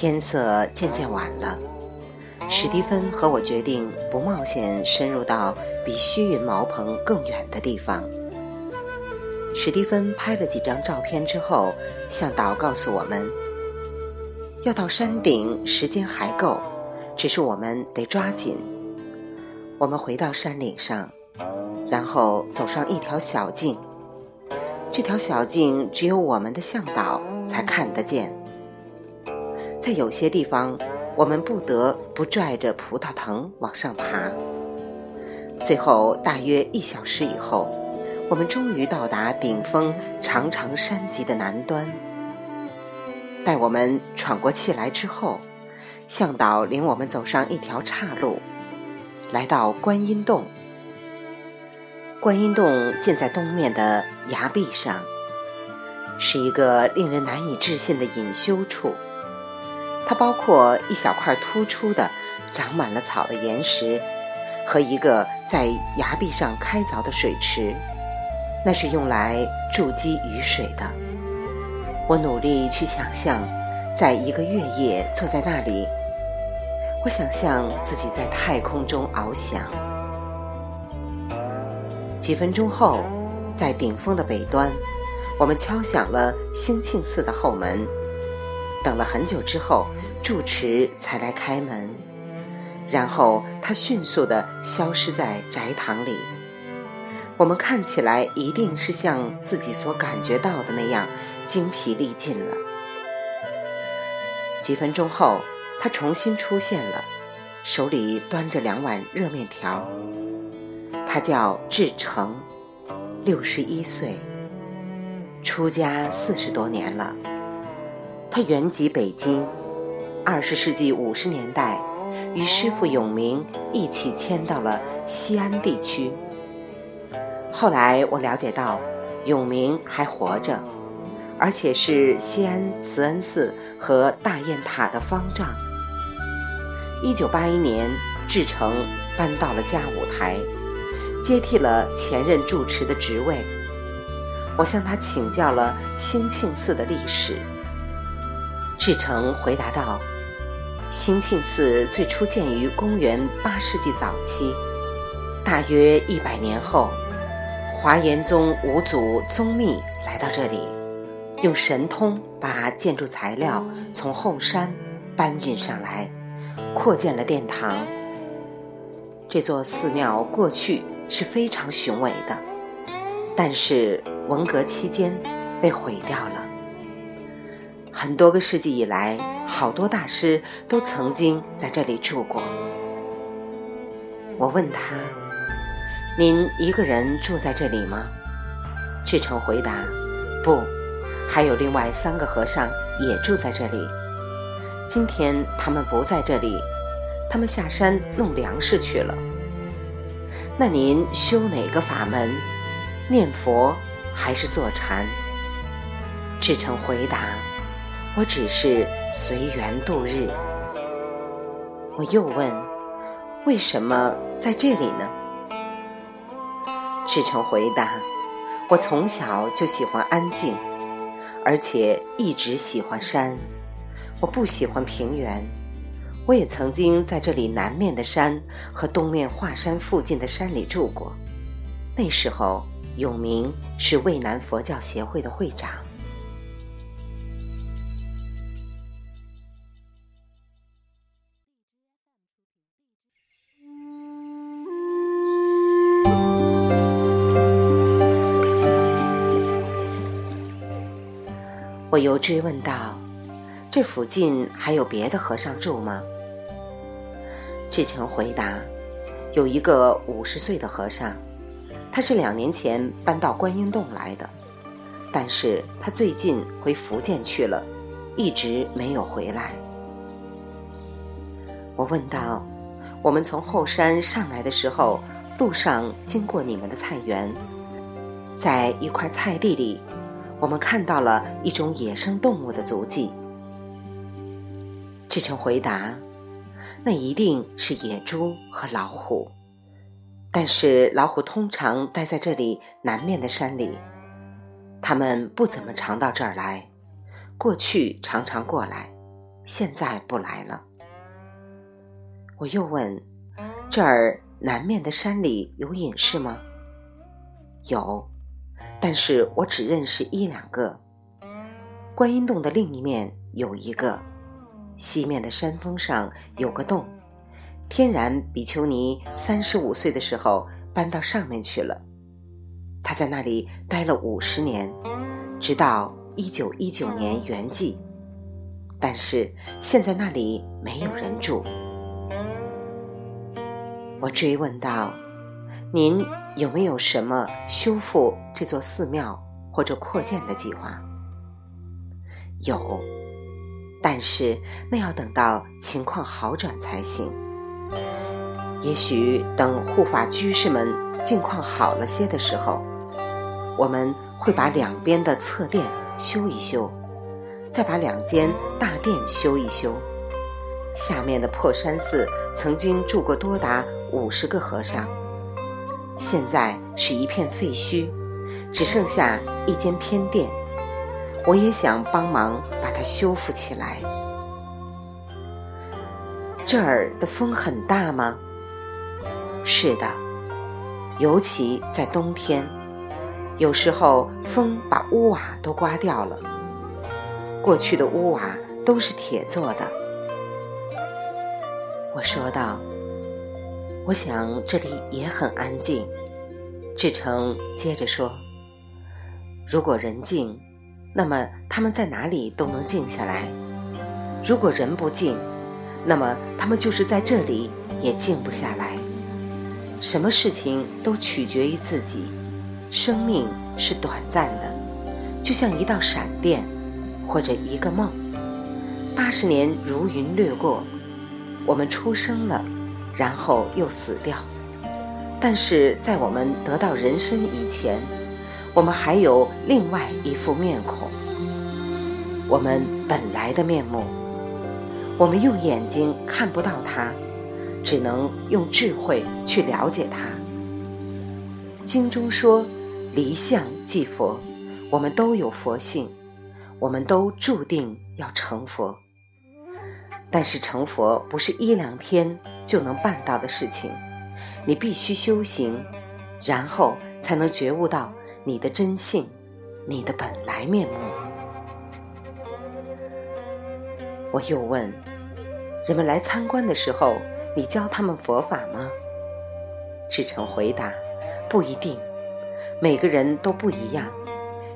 天色渐渐晚了，史蒂芬和我决定不冒险深入到比虚云茅棚更远的地方。史蒂芬拍了几张照片之后，向导告诉我们，要到山顶时间还够，只是我们得抓紧。我们回到山顶上，然后走上一条小径。这条小径只有我们的向导才看得见。在有些地方，我们不得不拽着葡萄藤往上爬。最后，大约一小时以后。我们终于到达顶峰长长山脊的南端。待我们喘过气来之后，向导领我们走上一条岔路，来到观音洞。观音洞建在东面的崖壁上，是一个令人难以置信的隐修处。它包括一小块突出的、长满了草的岩石，和一个在崖壁上开凿的水池。那是用来筑基雨水的。我努力去想象，在一个月夜坐在那里，我想象自己在太空中翱翔。几分钟后，在顶峰的北端，我们敲响了兴庆寺的后门。等了很久之后，住持才来开门，然后他迅速地消失在宅堂里。我们看起来一定是像自己所感觉到的那样精疲力尽了。几分钟后，他重新出现了，手里端着两碗热面条。他叫志成，六十一岁，出家四十多年了。他原籍北京，二十世纪五十年代与师傅永明一起迁到了西安地区。后来我了解到，永明还活着，而且是西安慈恩寺和大雁塔的方丈。一九八一年，志成搬到了嘉舞台，接替了前任住持的职位。我向他请教了兴庆寺的历史。志成回答道：“兴庆寺最初建于公元八世纪早期，大约一百年后。”华严宗五祖宗密来到这里，用神通把建筑材料从后山搬运上来，扩建了殿堂。这座寺庙过去是非常雄伟的，但是文革期间被毁掉了。很多个世纪以来，好多大师都曾经在这里住过。我问他。您一个人住在这里吗？志成回答：“不，还有另外三个和尚也住在这里。今天他们不在这里，他们下山弄粮食去了。那您修哪个法门？念佛还是坐禅？”志成回答：“我只是随缘度日。”我又问：“为什么在这里呢？”志成回答：“我从小就喜欢安静，而且一直喜欢山。我不喜欢平原。我也曾经在这里南面的山和东面华山附近的山里住过。那时候，永明是渭南佛教协会的会长。”我又追问道：“这附近还有别的和尚住吗？”志成回答：“有一个五十岁的和尚，他是两年前搬到观音洞来的，但是他最近回福建去了，一直没有回来。”我问道：“我们从后山上来的时候，路上经过你们的菜园，在一块菜地里。”我们看到了一种野生动物的足迹。志成回答：“那一定是野猪和老虎，但是老虎通常待在这里南面的山里，它们不怎么常到这儿来，过去常常过来，现在不来了。我又问：“这儿南面的山里有隐士吗？”有，但是我只认识一两个。观音洞的另一面有一个，西面的山峰上有个洞，天然比丘尼三十五岁的时候搬到上面去了，他在那里待了五十年，直到一九一九年圆寂。但是现在那里没有人住。我追问道：“您有没有什么修复这座寺庙或者扩建的计划？”有，但是那要等到情况好转才行。也许等护法居士们境况好了些的时候，我们会把两边的侧殿修一修。再把两间大殿修一修，下面的破山寺曾经住过多达五十个和尚，现在是一片废墟，只剩下一间偏殿。我也想帮忙把它修复起来。这儿的风很大吗？是的，尤其在冬天，有时候风把屋瓦都刮掉了。过去的屋瓦都是铁做的，我说道。我想这里也很安静。志成接着说：“如果人静，那么他们在哪里都能静下来；如果人不静，那么他们就是在这里也静不下来。什么事情都取决于自己。生命是短暂的，就像一道闪电。”或者一个梦，八十年如云掠过，我们出生了，然后又死掉。但是在我们得到人身以前，我们还有另外一副面孔，我们本来的面目。我们用眼睛看不到它，只能用智慧去了解它。经中说：“离相即佛。”我们都有佛性。我们都注定要成佛，但是成佛不是一两天就能办到的事情，你必须修行，然后才能觉悟到你的真性，你的本来面目。我又问：人们来参观的时候，你教他们佛法吗？志成回答：不一定，每个人都不一样，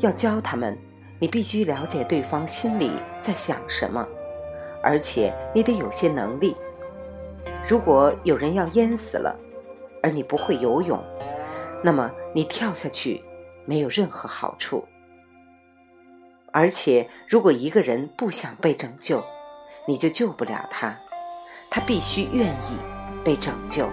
要教他们。你必须了解对方心里在想什么，而且你得有些能力。如果有人要淹死了，而你不会游泳，那么你跳下去没有任何好处。而且，如果一个人不想被拯救，你就救不了他，他必须愿意被拯救。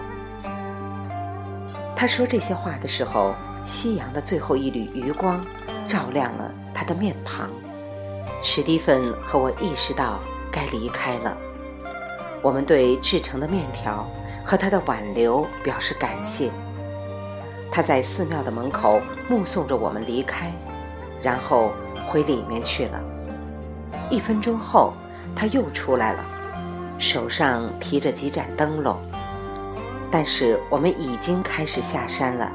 他说这些话的时候，夕阳的最后一缕余光照亮了。他的面庞，史蒂芬和我意识到该离开了。我们对制成的面条和他的挽留表示感谢。他在寺庙的门口目送着我们离开，然后回里面去了。一分钟后，他又出来了，手上提着几盏灯笼。但是我们已经开始下山了，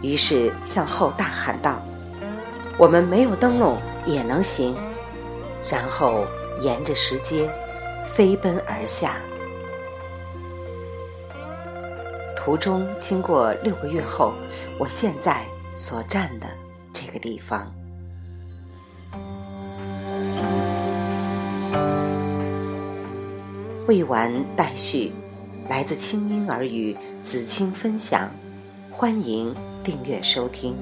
于是向后大喊道。我们没有灯笼也能行，然后沿着石阶飞奔而下。途中经过六个月后，我现在所站的这个地方。未完待续，来自清音耳语子青分享，欢迎订阅收听。